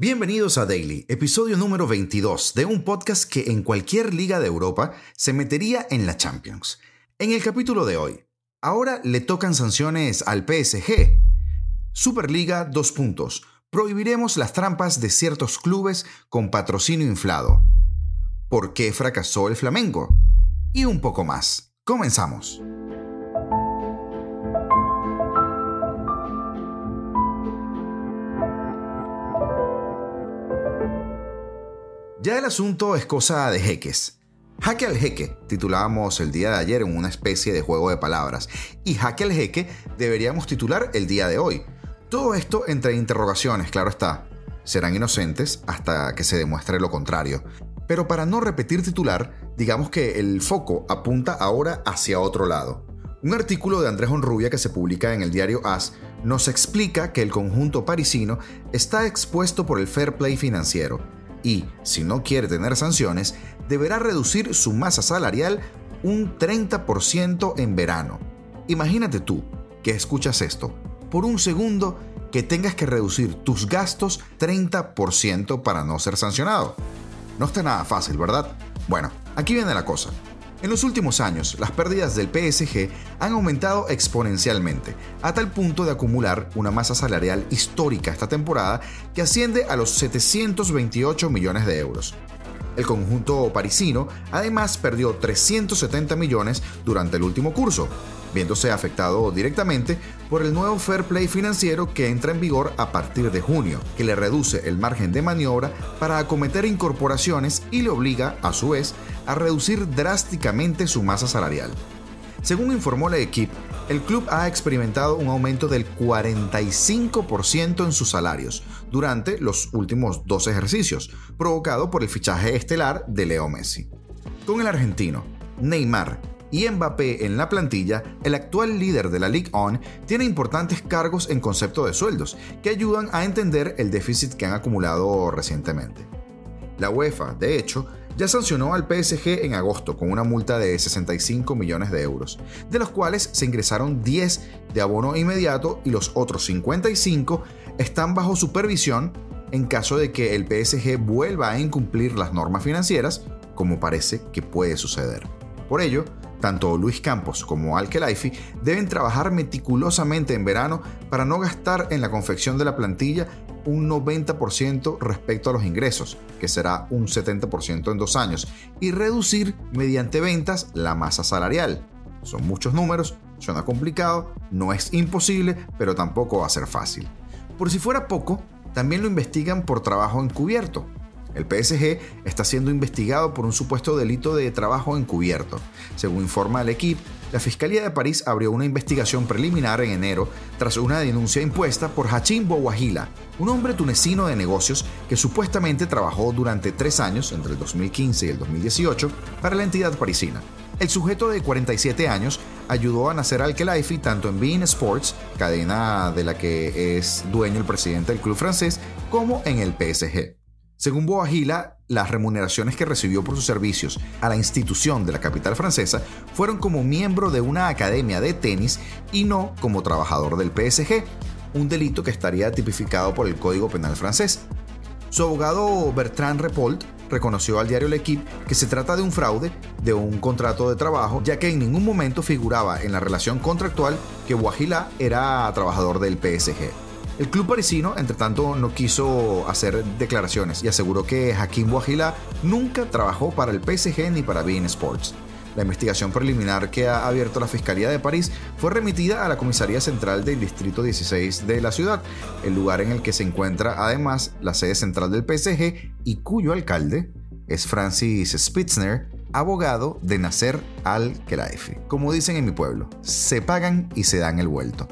Bienvenidos a Daily, episodio número 22 de un podcast que en cualquier liga de Europa se metería en la Champions. En el capítulo de hoy, ahora le tocan sanciones al PSG. Superliga 2 puntos. Prohibiremos las trampas de ciertos clubes con patrocinio inflado. ¿Por qué fracasó el Flamengo? Y un poco más. Comenzamos. Ya el asunto es cosa de jeques. Jaque al jeque, titulábamos el día de ayer en una especie de juego de palabras, y jaque al jeque deberíamos titular el día de hoy. Todo esto entre interrogaciones, claro está. Serán inocentes hasta que se demuestre lo contrario. Pero para no repetir titular, digamos que el foco apunta ahora hacia otro lado. Un artículo de Andrés Honrubia que se publica en el diario AS nos explica que el conjunto parisino está expuesto por el fair play financiero y, si no quiere tener sanciones, deberá reducir su masa salarial un 30% en verano. Imagínate tú que escuchas esto, por un segundo que tengas que reducir tus gastos 30% para no ser sancionado. No está nada fácil, ¿verdad? Bueno, aquí viene la cosa. En los últimos años, las pérdidas del PSG han aumentado exponencialmente, a tal punto de acumular una masa salarial histórica esta temporada que asciende a los 728 millones de euros. El conjunto parisino además perdió 370 millones durante el último curso, viéndose afectado directamente por el nuevo fair play financiero que entra en vigor a partir de junio, que le reduce el margen de maniobra para acometer incorporaciones y le obliga, a su vez, a reducir drásticamente su masa salarial. Según informó la equipe, el club ha experimentado un aumento del 45% en sus salarios durante los últimos dos ejercicios, provocado por el fichaje estelar de Leo Messi. Con el argentino, Neymar y Mbappé en la plantilla, el actual líder de la Ligue 1 tiene importantes cargos en concepto de sueldos que ayudan a entender el déficit que han acumulado recientemente. La UEFA, de hecho, ya sancionó al PSG en agosto con una multa de 65 millones de euros, de los cuales se ingresaron 10 de abono inmediato y los otros 55 están bajo supervisión en caso de que el PSG vuelva a incumplir las normas financieras, como parece que puede suceder. Por ello, tanto Luis Campos como Al Khelaifi deben trabajar meticulosamente en verano para no gastar en la confección de la plantilla un 90% respecto a los ingresos, que será un 70% en dos años, y reducir mediante ventas la masa salarial. Son muchos números, suena complicado, no es imposible, pero tampoco va a ser fácil. Por si fuera poco, también lo investigan por trabajo encubierto, el PSG está siendo investigado por un supuesto delito de trabajo encubierto. Según informa el equipo, la Fiscalía de París abrió una investigación preliminar en enero tras una denuncia impuesta por Hachim Bouahila, un hombre tunecino de negocios que supuestamente trabajó durante tres años, entre el 2015 y el 2018, para la entidad parisina. El sujeto de 47 años ayudó a nacer al Khelaifi tanto en Bein Sports, cadena de la que es dueño el presidente del club francés, como en el PSG. Según Boagila, las remuneraciones que recibió por sus servicios a la institución de la capital francesa fueron como miembro de una academia de tenis y no como trabajador del PSG, un delito que estaría tipificado por el Código Penal francés. Su abogado Bertrand Repolt reconoció al diario L'Equipe que se trata de un fraude de un contrato de trabajo, ya que en ningún momento figuraba en la relación contractual que Boagila era trabajador del PSG. El club parisino, entre tanto, no quiso hacer declaraciones y aseguró que Hakim Bouahila nunca trabajó para el PSG ni para Bein Sports. La investigación preliminar que ha abierto la Fiscalía de París fue remitida a la Comisaría Central del Distrito 16 de la ciudad, el lugar en el que se encuentra además la sede central del PSG y cuyo alcalde es Francis Spitzner, abogado de Nasser al-Khelaifi. Como dicen en mi pueblo, se pagan y se dan el vuelto.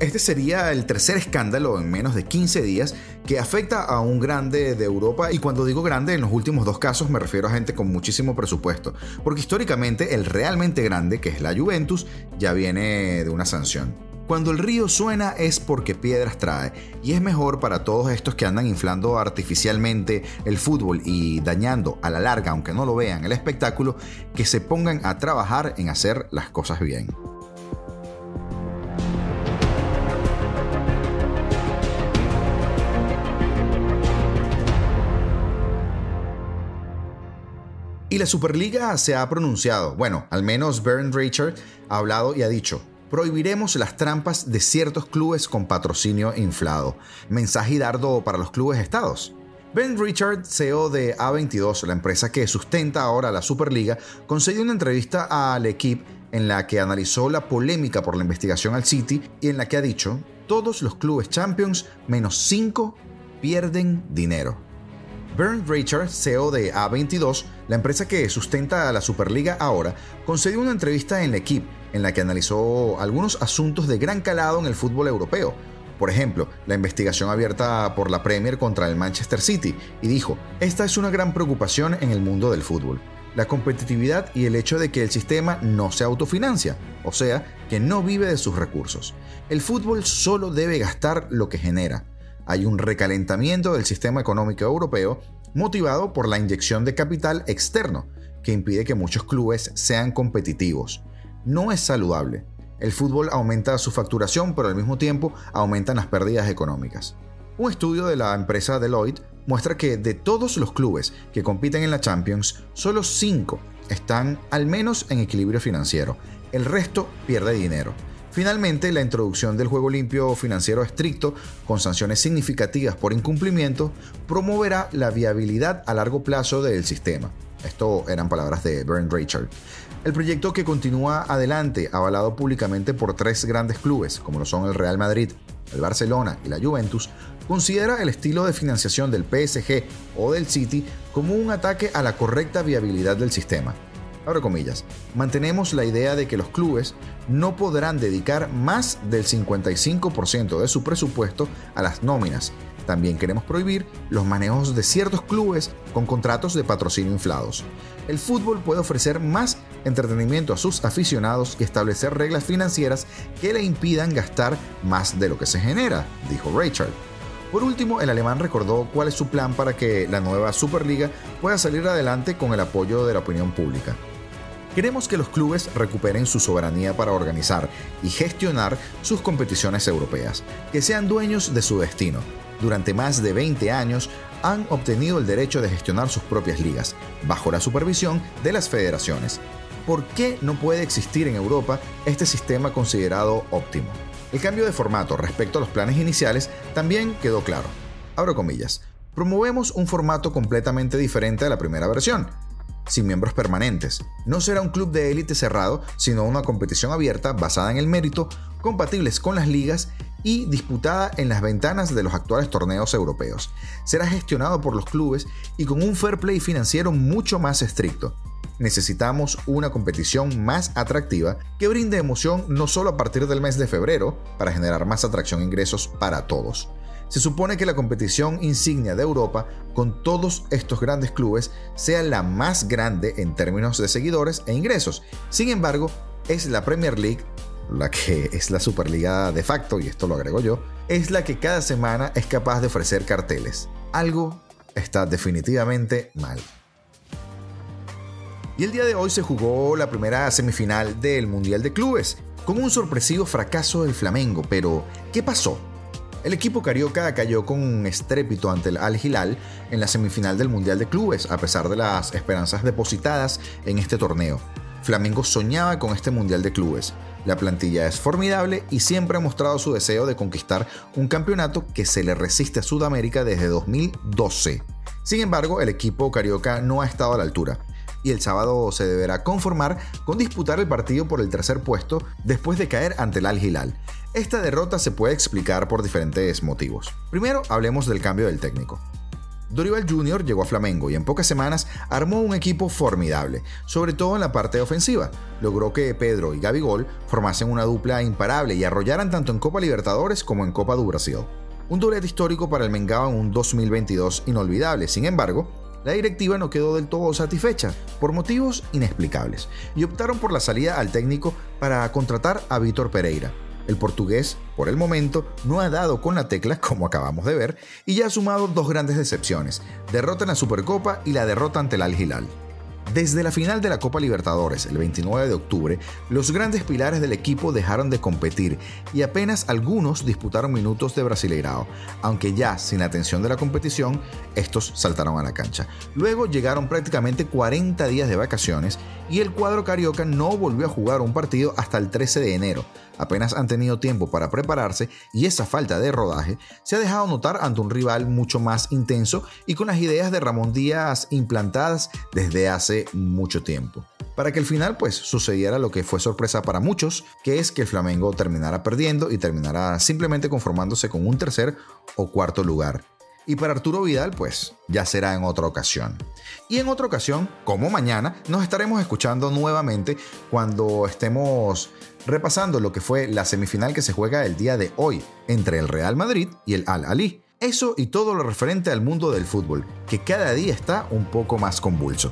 Este sería el tercer escándalo en menos de 15 días que afecta a un grande de Europa y cuando digo grande en los últimos dos casos me refiero a gente con muchísimo presupuesto, porque históricamente el realmente grande, que es la Juventus, ya viene de una sanción. Cuando el río suena es porque piedras trae, y es mejor para todos estos que andan inflando artificialmente el fútbol y dañando a la larga, aunque no lo vean, el espectáculo, que se pongan a trabajar en hacer las cosas bien. Y la Superliga se ha pronunciado, bueno, al menos Bernd Richard ha hablado y ha dicho, prohibiremos las trampas de ciertos clubes con patrocinio inflado. Mensaje y dardo para los clubes estados. Ben Richard, CEO de A22, la empresa que sustenta ahora la Superliga, concedió una entrevista al equipo en la que analizó la polémica por la investigación al City y en la que ha dicho, todos los clubes Champions menos 5 pierden dinero. Bernd Richard, CEO de A22, la empresa que sustenta a la Superliga ahora, concedió una entrevista en la equipo en la que analizó algunos asuntos de gran calado en el fútbol europeo, por ejemplo, la investigación abierta por la Premier contra el Manchester City y dijo, esta es una gran preocupación en el mundo del fútbol. La competitividad y el hecho de que el sistema no se autofinancia, o sea, que no vive de sus recursos. El fútbol solo debe gastar lo que genera. Hay un recalentamiento del sistema económico europeo motivado por la inyección de capital externo, que impide que muchos clubes sean competitivos. No es saludable el fútbol aumenta su facturación, pero al mismo tiempo aumentan las pérdidas económicas. Un estudio de la empresa Deloitte muestra que de todos los clubes que compiten en la Champions, solo 5 están al menos en equilibrio financiero. El resto pierde dinero. Finalmente, la introducción del juego limpio financiero estricto, con sanciones significativas por incumplimiento, promoverá la viabilidad a largo plazo del sistema. Esto eran palabras de Bernd Richard. El proyecto que continúa adelante, avalado públicamente por tres grandes clubes, como lo son el Real Madrid, el Barcelona y la Juventus, considera el estilo de financiación del PSG o del City como un ataque a la correcta viabilidad del sistema. Abro comillas, mantenemos la idea de que los clubes no podrán dedicar más del 55% de su presupuesto a las nóminas. También queremos prohibir los manejos de ciertos clubes con contratos de patrocinio inflados. El fútbol puede ofrecer más entretenimiento a sus aficionados y establecer reglas financieras que le impidan gastar más de lo que se genera, dijo Richard. Por último, el alemán recordó cuál es su plan para que la nueva Superliga pueda salir adelante con el apoyo de la opinión pública. Queremos que los clubes recuperen su soberanía para organizar y gestionar sus competiciones europeas, que sean dueños de su destino. Durante más de 20 años han obtenido el derecho de gestionar sus propias ligas, bajo la supervisión de las federaciones por qué no puede existir en Europa este sistema considerado óptimo. El cambio de formato respecto a los planes iniciales también quedó claro. Abro comillas. Promovemos un formato completamente diferente a la primera versión, sin miembros permanentes. No será un club de élite cerrado, sino una competición abierta basada en el mérito, compatibles con las ligas y disputada en las ventanas de los actuales torneos europeos. Será gestionado por los clubes y con un fair play financiero mucho más estricto necesitamos una competición más atractiva que brinde emoción no solo a partir del mes de febrero para generar más atracción e ingresos para todos. Se supone que la competición insignia de Europa, con todos estos grandes clubes, sea la más grande en términos de seguidores e ingresos. Sin embargo, es la Premier League, la que es la Superliga de facto, y esto lo agrego yo, es la que cada semana es capaz de ofrecer carteles. Algo está definitivamente mal. Y el día de hoy se jugó la primera semifinal del Mundial de Clubes, con un sorpresivo fracaso del Flamengo. Pero, ¿qué pasó? El equipo carioca cayó con un estrépito ante el Al Hilal en la semifinal del Mundial de Clubes, a pesar de las esperanzas depositadas en este torneo. Flamengo soñaba con este Mundial de Clubes. La plantilla es formidable y siempre ha mostrado su deseo de conquistar un campeonato que se le resiste a Sudamérica desde 2012. Sin embargo, el equipo carioca no ha estado a la altura y el sábado se deberá conformar con disputar el partido por el tercer puesto después de caer ante el Al Hilal. Esta derrota se puede explicar por diferentes motivos. Primero, hablemos del cambio del técnico. Dorival Jr. llegó a Flamengo y en pocas semanas armó un equipo formidable, sobre todo en la parte ofensiva. Logró que Pedro y Gabigol formasen una dupla imparable y arrollaran tanto en Copa Libertadores como en Copa do Brasil. Un doblete histórico para el Mengao en un 2022 inolvidable. Sin embargo, la directiva no quedó del todo satisfecha por motivos inexplicables y optaron por la salida al técnico para contratar a Víctor Pereira. El portugués, por el momento, no ha dado con la tecla, como acabamos de ver, y ya ha sumado dos grandes decepciones, derrota en la Supercopa y la derrota ante el Al Hilal. Desde la final de la Copa Libertadores, el 29 de octubre, los grandes pilares del equipo dejaron de competir y apenas algunos disputaron minutos de Brasileirao, aunque ya sin atención de la competición, estos saltaron a la cancha. Luego llegaron prácticamente 40 días de vacaciones y el cuadro carioca no volvió a jugar un partido hasta el 13 de enero. Apenas han tenido tiempo para prepararse y esa falta de rodaje se ha dejado notar ante un rival mucho más intenso y con las ideas de Ramón Díaz implantadas desde hace mucho tiempo. Para que al final pues sucediera lo que fue sorpresa para muchos, que es que el Flamengo terminara perdiendo y terminara simplemente conformándose con un tercer o cuarto lugar. Y para Arturo Vidal, pues ya será en otra ocasión. Y en otra ocasión, como mañana, nos estaremos escuchando nuevamente cuando estemos repasando lo que fue la semifinal que se juega el día de hoy entre el Real Madrid y el Al Ali. Eso y todo lo referente al mundo del fútbol, que cada día está un poco más convulso.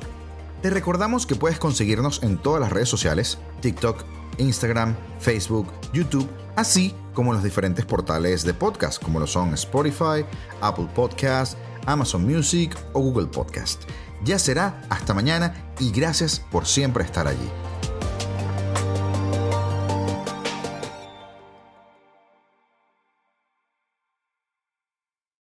Te recordamos que puedes conseguirnos en todas las redes sociales, TikTok, Instagram, Facebook, YouTube, así como los diferentes portales de podcast, como lo son Spotify, Apple Podcast, Amazon Music o Google Podcast. Ya será hasta mañana y gracias por siempre estar allí.